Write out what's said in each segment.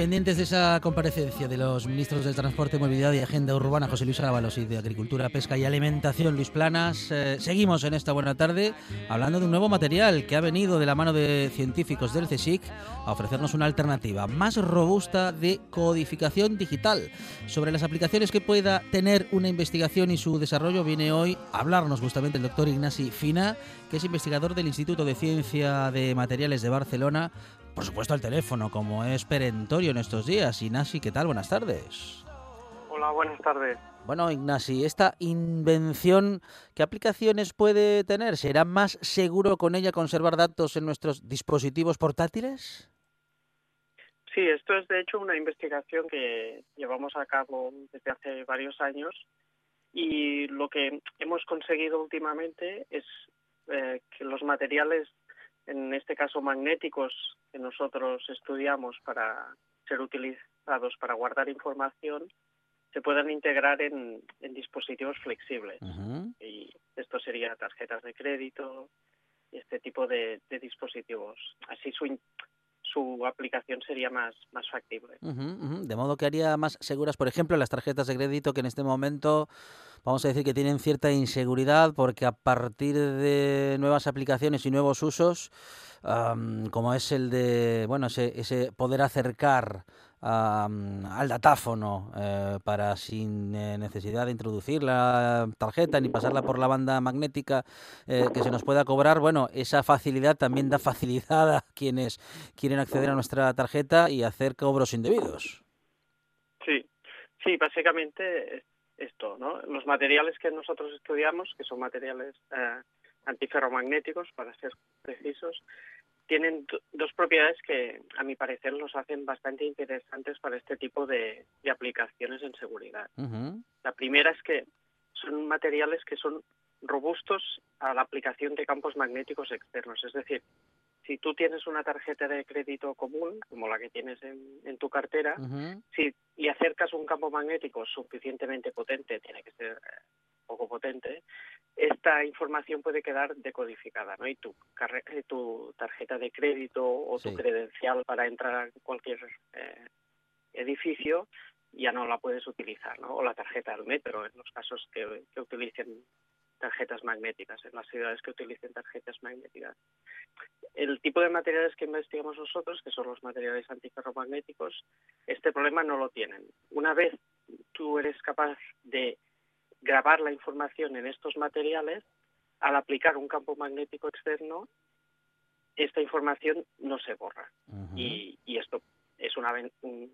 Pendientes de esa comparecencia de los ministros de Transporte, Movilidad y Agenda Urbana, José Luis Ábalos, y de Agricultura, Pesca y Alimentación, Luis Planas, eh, seguimos en esta buena tarde hablando de un nuevo material que ha venido de la mano de científicos del CSIC a ofrecernos una alternativa más robusta de codificación digital. Sobre las aplicaciones que pueda tener una investigación y su desarrollo, viene hoy a hablarnos justamente el doctor Ignasi Fina, que es investigador del Instituto de Ciencia de Materiales de Barcelona por supuesto al teléfono, como es perentorio en estos días. Ignasi, ¿qué tal? Buenas tardes. Hola, buenas tardes. Bueno, Ignasi, esta invención, ¿qué aplicaciones puede tener? ¿Será más seguro con ella conservar datos en nuestros dispositivos portátiles? Sí, esto es de hecho una investigación que llevamos a cabo desde hace varios años y lo que hemos conseguido últimamente es eh, que los materiales, en este caso magnéticos, que nosotros estudiamos para ser utilizados para guardar información, se puedan integrar en, en dispositivos flexibles. Y esto sería tarjetas de crédito y este tipo de, de dispositivos. Así su, su aplicación sería más, más factible. De modo que haría más seguras, por ejemplo, las tarjetas de crédito que en este momento vamos a decir que tienen cierta inseguridad porque a partir de nuevas aplicaciones y nuevos usos, am, como es el de, bueno, ese, ese poder acercar am, al datáfono eh, para sin eh, necesidad de introducir la tarjeta ni pasarla por la banda magnética eh, que se nos pueda cobrar, bueno, esa facilidad también da facilidad a quienes quieren acceder a nuestra tarjeta y hacer cobros indebidos. Sí, sí, básicamente esto, ¿no? Los materiales que nosotros estudiamos, que son materiales eh, antiferromagnéticos, para ser precisos, tienen do- dos propiedades que, a mi parecer, los hacen bastante interesantes para este tipo de, de aplicaciones en seguridad. La primera es que son materiales que son robustos a la aplicación de campos magnéticos externos. Es decir, si tú tienes una tarjeta de crédito común, como la que tienes en, en tu cartera, si le acercas un campo magnético suficientemente potente, tiene que ser eh, poco potente, esta información puede quedar decodificada, ¿no? Y tu, eh, tu tarjeta de crédito o tu credencial para entrar a cualquier eh, edificio ya no la puedes utilizar, ¿no? O la tarjeta del metro, en los casos que, que utilicen tarjetas magnéticas, en las ciudades que utilicen tarjetas magnéticas. El tipo de materiales que investigamos nosotros, que son los materiales antiferromagnéticos, este problema no lo tienen. Una vez tú eres capaz de grabar la información en estos materiales, al aplicar un campo magnético externo, esta información no se borra. Y, y esto es una un-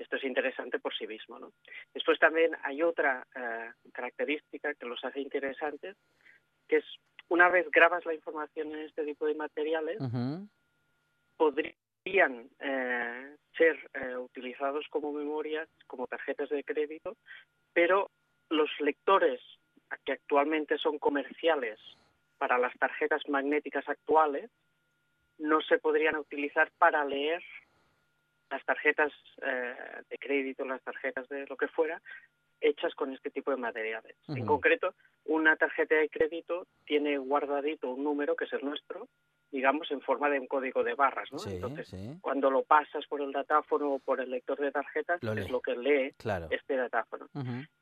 esto es interesante por sí mismo. ¿no? Después también hay otra eh, característica que los hace interesantes, que es una vez grabas la información en este tipo de materiales, podrían eh, ser eh, utilizados como memorias, como tarjetas de crédito, pero los lectores que actualmente son comerciales para las tarjetas magnéticas actuales no se podrían utilizar para leer las tarjetas eh, de crédito, las tarjetas de lo que fuera, hechas con este tipo de materiales. En concreto, una tarjeta de crédito tiene guardadito un número que es el nuestro, digamos, en forma de un código de barras, ¿no? Sí, Entonces, sí, cuando lo pasas por el datáfono o por el lector de tarjetas, Lo es lo que lee claro. este datáfono.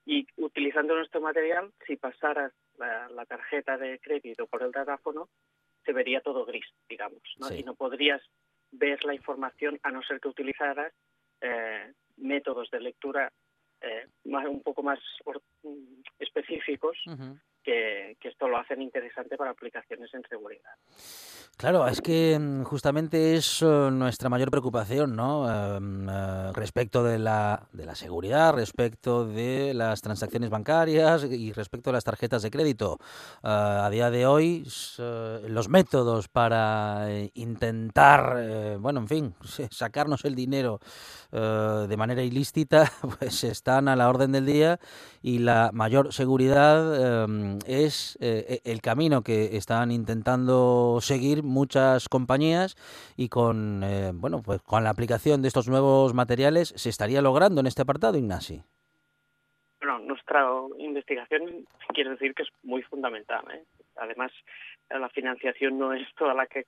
Y utilizando nuestro material, si pasaras la, la tarjeta de crédito por el datáfono, se vería todo gris, digamos, ¿no? Sí. y no podrías ver la información a no ser que utilizaras eh, métodos de lectura eh, más, un poco más mm, específicos. Que, esto lo hacen interesante para aplicaciones en seguridad. Claro, es que mm, justamente es eh, nuestra mayor preocupación, ¿no? Em, eh, respecto de la, de la seguridad, respecto de las transacciones bancarias y respecto de las tarjetas de crédito. Eh, a día de hoy, eh, los métodos para eh, intentar, eh, bueno, en fin, sacarnos el dinero eh, de manera ilícita, pues están a la orden del día y la mayor seguridad em, es eh, e- el camino que están intentando seguir muchas compañías y con eh, bueno pues con la aplicación de estos nuevos materiales se estaría logrando en este apartado, Ignasi. Bueno, nuestra investigación quiero decir que es muy fundamental. ¿eh? Además, la financiación no es toda la que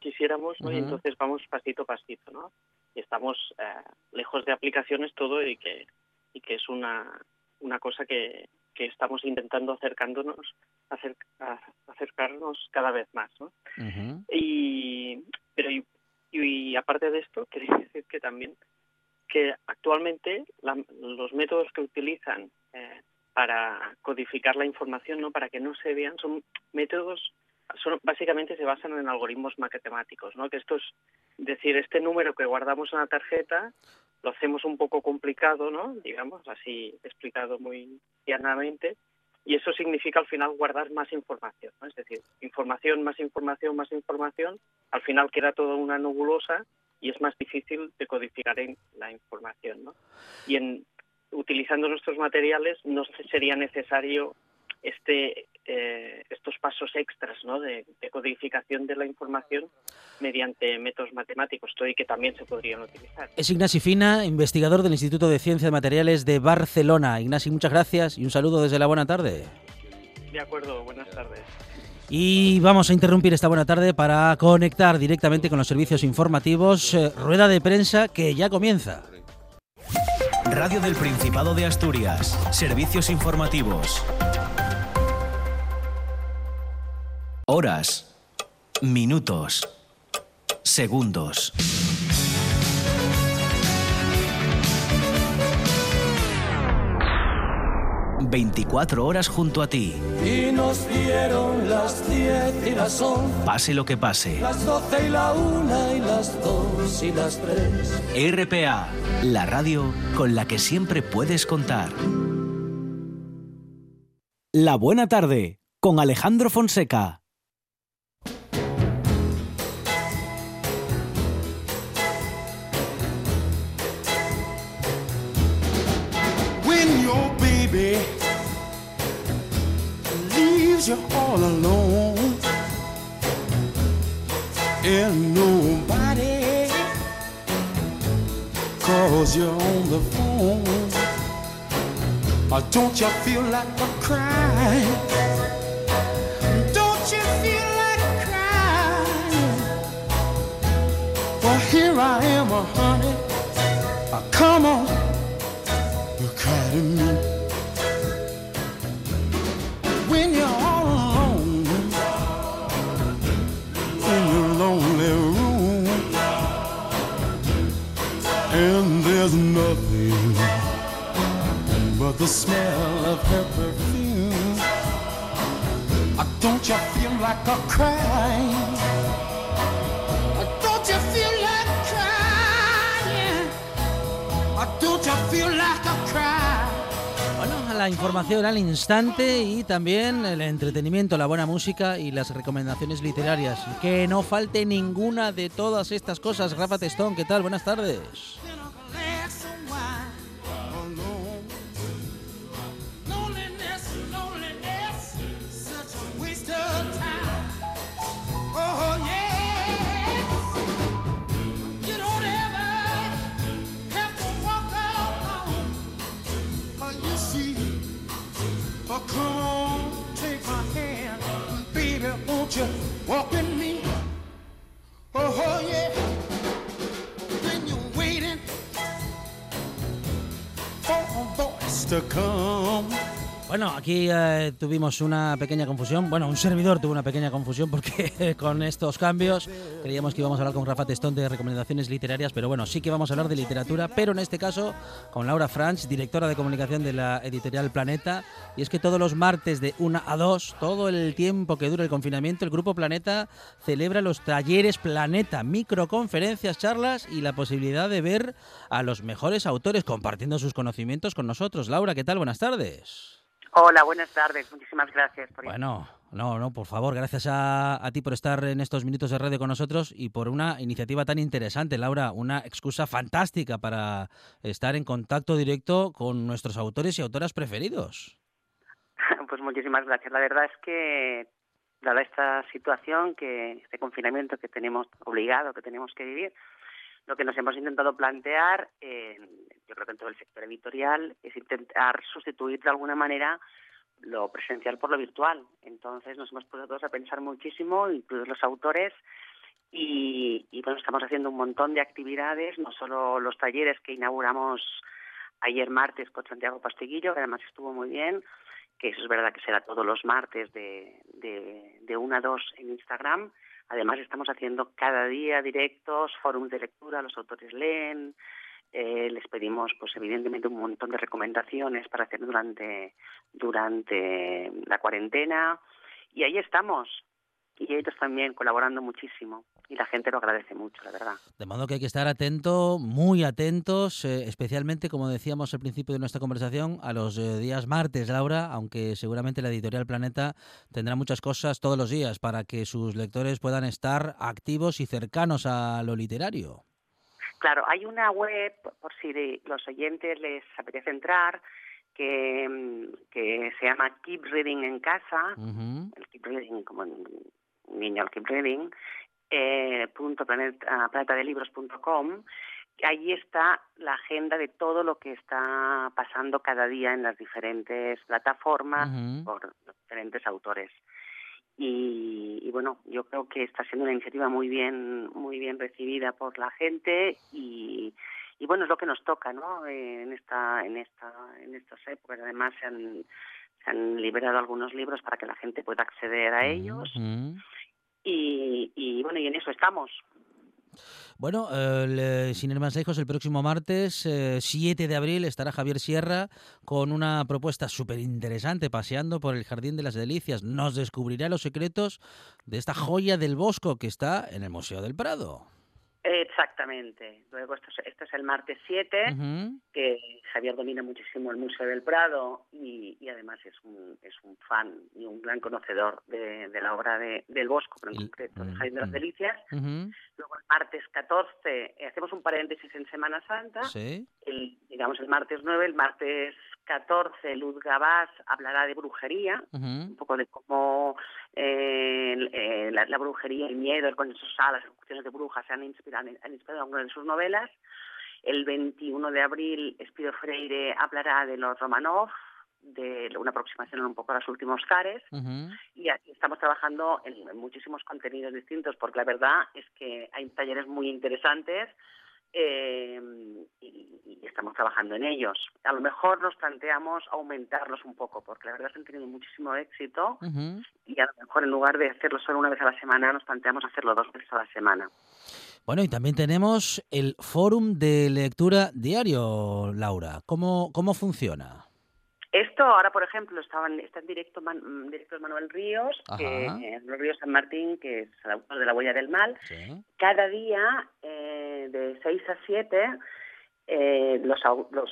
quisiéramos, ¿no? y entonces vamos pasito a pasito, ¿no? Y estamos eh, lejos de aplicaciones todo y que y que es una una cosa que, que estamos intentando acercándonos acer- acercarnos cada vez más, ¿no? Y, pero y, y aparte de esto, quería decir que también que actualmente la- los métodos que utilizan eh, para codificar la información, no para que no se vean, son métodos, son, básicamente se basan en algoritmos matemáticos, ¿no? Que esto es decir, este número que guardamos en la tarjeta lo hacemos un poco complicado, ¿no? Digamos, así explicado muy llanamente, y eso significa al final guardar más información, ¿no? Es decir, información, más información, más información, al final queda toda una nebulosa y es más difícil de codificar en la información, ¿no? Y en utilizando nuestros materiales no se- sería necesario este eh, estos pasos extras, ¿no? De, de codificación de la información mediante métodos matemáticos, todo y que también se podrían utilizar. Es Ignasi Fina, investigador del Instituto de Ciencias de Materiales de Barcelona. Ignasi, muchas gracias y un saludo desde la buena tarde. De acuerdo, buenas tardes. Y vamos a interrumpir esta buena tarde para conectar directamente con los servicios informativos. eh, rueda de prensa que ya comienza. Radio del Principado de Asturias. Servicios informativos. Horas. Minutos. Segundos. Veinticuatro horas junto a ti. Y nos dieron las diez y las once, Pase lo que pase. las doce y la una y las dos y las tres. RPA, la radio con la que siempre puedes contar. La buena tarde con Alejandro Fonseca. Leaves you all alone and nobody calls you on the phone, or don't you feel like a crying? Don't you feel like crying? Well, here I am, honey. Uh, come on. You cry to me but the smell of her perfume. Don't you feel like a crying? Don't you feel like crying? Don't you feel like a cry? Bueno, la información al instante y también el entretenimiento, la buena música y las recomendaciones literarias. Que no falte ninguna de todas estas cosas. Rafa Testón, ¿qué tal? Buenas tardes. Bueno, aquí eh, tuvimos una pequeña confusión. Bueno, un servidor tuvo una pequeña confusión porque con estos cambios creíamos que íbamos a hablar con Rafa Testón de recomendaciones literarias, pero bueno, sí que vamos a hablar de literatura, pero en este caso con Laura Franch, directora de comunicación de la editorial Planeta. Y es que todos los martes de 1 a 2, todo el tiempo que dura el confinamiento, el Grupo Planeta celebra los talleres Planeta, microconferencias, charlas y la posibilidad de ver a los mejores autores compartiendo sus conocimientos con nosotros. Laura, ¿qué tal? Buenas tardes. Hola, buenas tardes. Muchísimas gracias por Bueno, no, no, por favor, gracias a, a ti por estar en estos minutos de radio con nosotros y por una iniciativa tan interesante, Laura, una excusa fantástica para estar en contacto directo con nuestros autores y autoras preferidos. Pues muchísimas gracias. La verdad es que, dada esta situación, que este confinamiento que tenemos obligado, que tenemos que vivir, lo que nos hemos intentado plantear, eh, yo creo que en todo el sector editorial, es intentar sustituir de alguna manera lo presencial por lo virtual. Entonces nos hemos puesto todos a pensar muchísimo, incluidos los autores, y, bueno, estamos haciendo un montón de actividades, no solo los talleres que inauguramos ayer martes con Santiago Pastiguillo, que además estuvo muy bien, que eso es verdad que será todos los martes de, de, de 1 a 2 en Instagram. Además estamos haciendo cada día directos, fórums de lectura, los autores leen, eh, les pedimos pues evidentemente un montón de recomendaciones para hacer durante durante la cuarentena. Y ahí estamos y ellos también colaborando muchísimo y la gente lo agradece mucho, la verdad. De modo que hay que estar atento, muy atentos, eh, especialmente, como decíamos al principio de nuestra conversación, a los eh, días martes, Laura, aunque seguramente la editorial Planeta tendrá muchas cosas todos los días para que sus lectores puedan estar activos y cercanos a lo literario. Claro, hay una web, por si de- los oyentes les apetece entrar, que, mm, que se llama Keep Reading en Casa, el Keep Reading como un niño el Keep Reading, eh, punto planeta, planetadelibros.com, que ahí está la agenda de todo lo que está pasando cada día en las diferentes plataformas Ujú. por los diferentes autores. Y, y bueno, yo creo que está siendo una iniciativa muy bien, muy bien recibida por la gente y, y bueno es lo que nos toca, ¿no? Eh, en esta, en esta, en estas épocas. Además se han, se han liberado algunos libros para que la gente pueda acceder a ellos y bueno y en eso estamos. Bueno, eh, le- sin ir más lejos, el próximo martes, eh, 7 de abril, estará Javier Sierra con una propuesta súper interesante, paseando por el Jardín de las Delicias. Nos descubrirá los secretos de esta joya del Bosco que está en el Museo del Prado. Exactamente. Luego esto es, esto es el martes 7. Ujú. que Javier domina muchísimo el Museo del Prado y, y además es un, es un fan y un gran conocedor de, de la obra de, del Bosco, pero en concreto de Jardín de las. Delicias. Luego el martes 14 eh, hacemos un paréntesis en Semana Santa. Sí. El, digamos el martes 9, el martes 14 Luz Gabás hablará de brujería, un poco de cómo eh, eh, la, la brujería, el miedo, el consenso social, las ejecuciones de brujas se han inspirado, han inspirado en algunas de sus novelas. El 21 de abril, Espido Freire hablará de los Romanov, de una aproximación un poco a los últimos cares, Ujú. y aquí estamos trabajando en, en muchísimos contenidos distintos, porque la verdad es que hay talleres muy interesantes eh, y, y estamos trabajando en ellos. A lo mejor nos planteamos aumentarlos un poco, porque la verdad es que han tenido muchísimo éxito y a lo mejor en lugar de hacerlo solo una vez a la semana, nos planteamos hacerlo dos veces a la semana. Bueno, y también tenemos el Fórum de Lectura Diario, Laura. ¿Cómo, cómo funciona? Esto ahora, por ejemplo, estaba en- está en directo, Man- mm, directo Manuel Ríos, que, eh, Manuel Ríos San Martín, que es el autor de La huella del mal. Sí. Cada día, eh, de 6 a 7, eh, los, los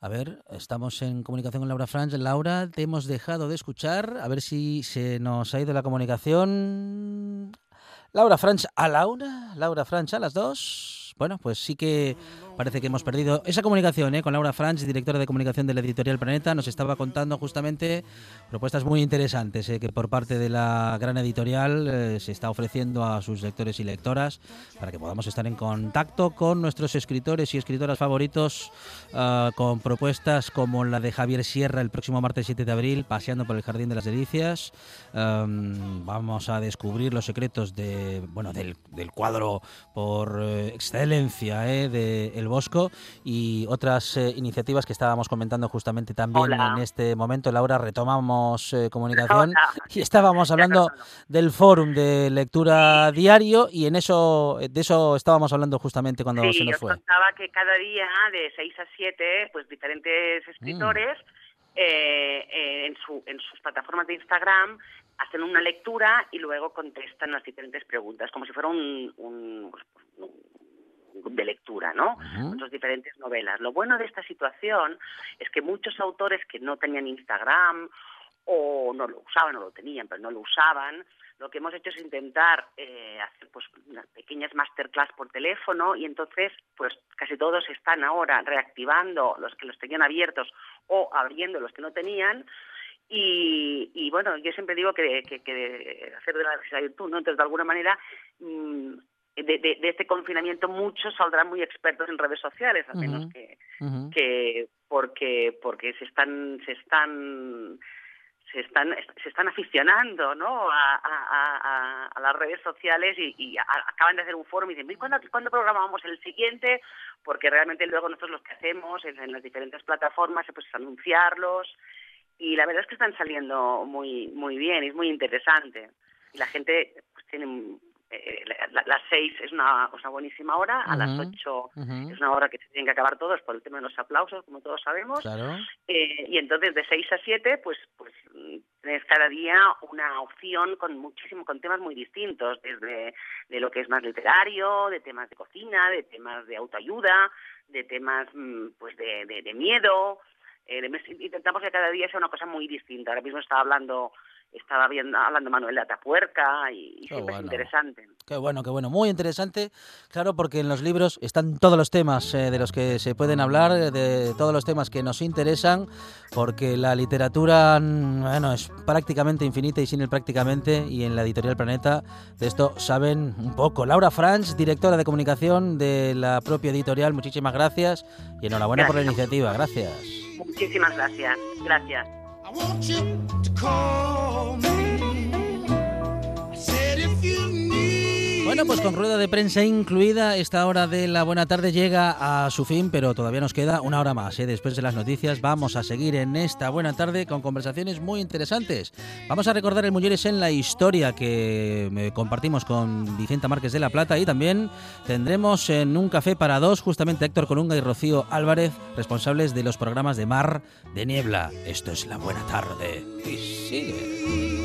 A ver, estamos en comunicación con Laura Franz. Laura, te hemos dejado de escuchar. A ver si se nos ha ido la comunicación. Laura Franz a Laura. Laura Franz a las dos. Bueno, pues sí que parece que hemos perdido esa comunicación ¿eh? con Laura Franz, directora de comunicación de la editorial Planeta. Nos estaba contando justamente propuestas muy interesantes ¿eh? que por parte de la gran editorial eh, se está ofreciendo a sus lectores y lectoras para que podamos estar en contacto con nuestros escritores y escritoras favoritos ah, con propuestas como la de Javier Sierra el próximo martes 7 de abril, paseando por el Jardín de las Delicias. Am, vamos a descubrir los secretos de, bueno, del, del cuadro por eh, excelencia eh, de El Bosco y otras eh, iniciativas que estábamos comentando justamente también Hola. en este momento. Laura, retomamos eh, comunicación Hola. y estábamos hablando del fórum de lectura diario y en eso de eso estábamos hablando justamente cuando Sí, se nos os fue. contaba que cada día de 6 a 7, pues diferentes escritores eh, eh, en, su, en sus plataformas de Instagram hacen una lectura y luego contestan las diferentes preguntas, como si fuera un, un, pues, un- de lectura, ¿no? Sus diferentes novelas. Lo bueno de esta situación es que muchos autores que no tenían Instagram o no lo usaban o lo tenían, pero no lo usaban, lo que hemos hecho es intentar eh, hacer pues unas pequeñas masterclass por teléfono y entonces pues casi todos están ahora reactivando los que los tenían abiertos o abriendo los que no tenían y, y bueno yo siempre digo que, que, que hacer de la virtud no entonces de alguna manera mm, de, de, de este confinamiento muchos saldrán muy expertos en redes sociales al menos que que porque porque se están se están se están se están aficionando no a, a- a- a- a las redes sociales y, y acaban de hacer un foro y dicen "¿Y ¿cuándo, ¿cuándo programamos el siguiente? porque realmente luego nosotros lo que hacemos en, en las diferentes plataformas pues es anunciarlos y la verdad es que están saliendo muy muy bien y es muy interesante. Y la gente pues tiene eh, la- la- las seis es una, una buenísima hora a las ocho es una hora que se tienen que acabar todos por el tema de los aplausos, como todos sabemos. Claro. Eh, y entonces de 6 a 7, pues, pues tienes cada día una opción con muchísimo, con temas muy distintos, desde de lo que es más literario, de temas de cocina, de temas de autoayuda, de temas mm, pues de, de, de miedo. Eh, de- intentamos que cada día sea una cosa muy distinta. Ahora mismo estaba hablando, estaba viendo, hablando Manuel de Atapuerca y, y siempre bueno. es interesante. Qué bueno, qué bueno. Muy interesante, claro, porque en los libros están todos los temas eh, de los que se pueden hablar, eh, de todos los temas que nos interesan, porque la literatura, mm, bueno, es prácticamente infinita y sin el prácticamente, y en la editorial Planeta de esto saben un poco. Laura Franz, directora de comunicación de la propia editorial, muchísimas gracias y enhorabuena por la iniciativa. Gracias. Muchísimas gracias. Gracias. Want you to call me. Bueno, pues con rueda de prensa incluida, esta hora de la buena tarde llega a su fin, pero todavía nos queda una hora más. ¿eh? Después de las noticias vamos a seguir en esta buena tarde con conversaciones muy interesantes. Vamos a recordar el Mujeres en la Historia que eh, compartimos con Vicenta Márquez de la Plata y también tendremos en un café para dos justamente Héctor Colunga y Rocío Álvarez, responsables de los programas de Mar de Niebla. Esto es la buena tarde. Y sigue.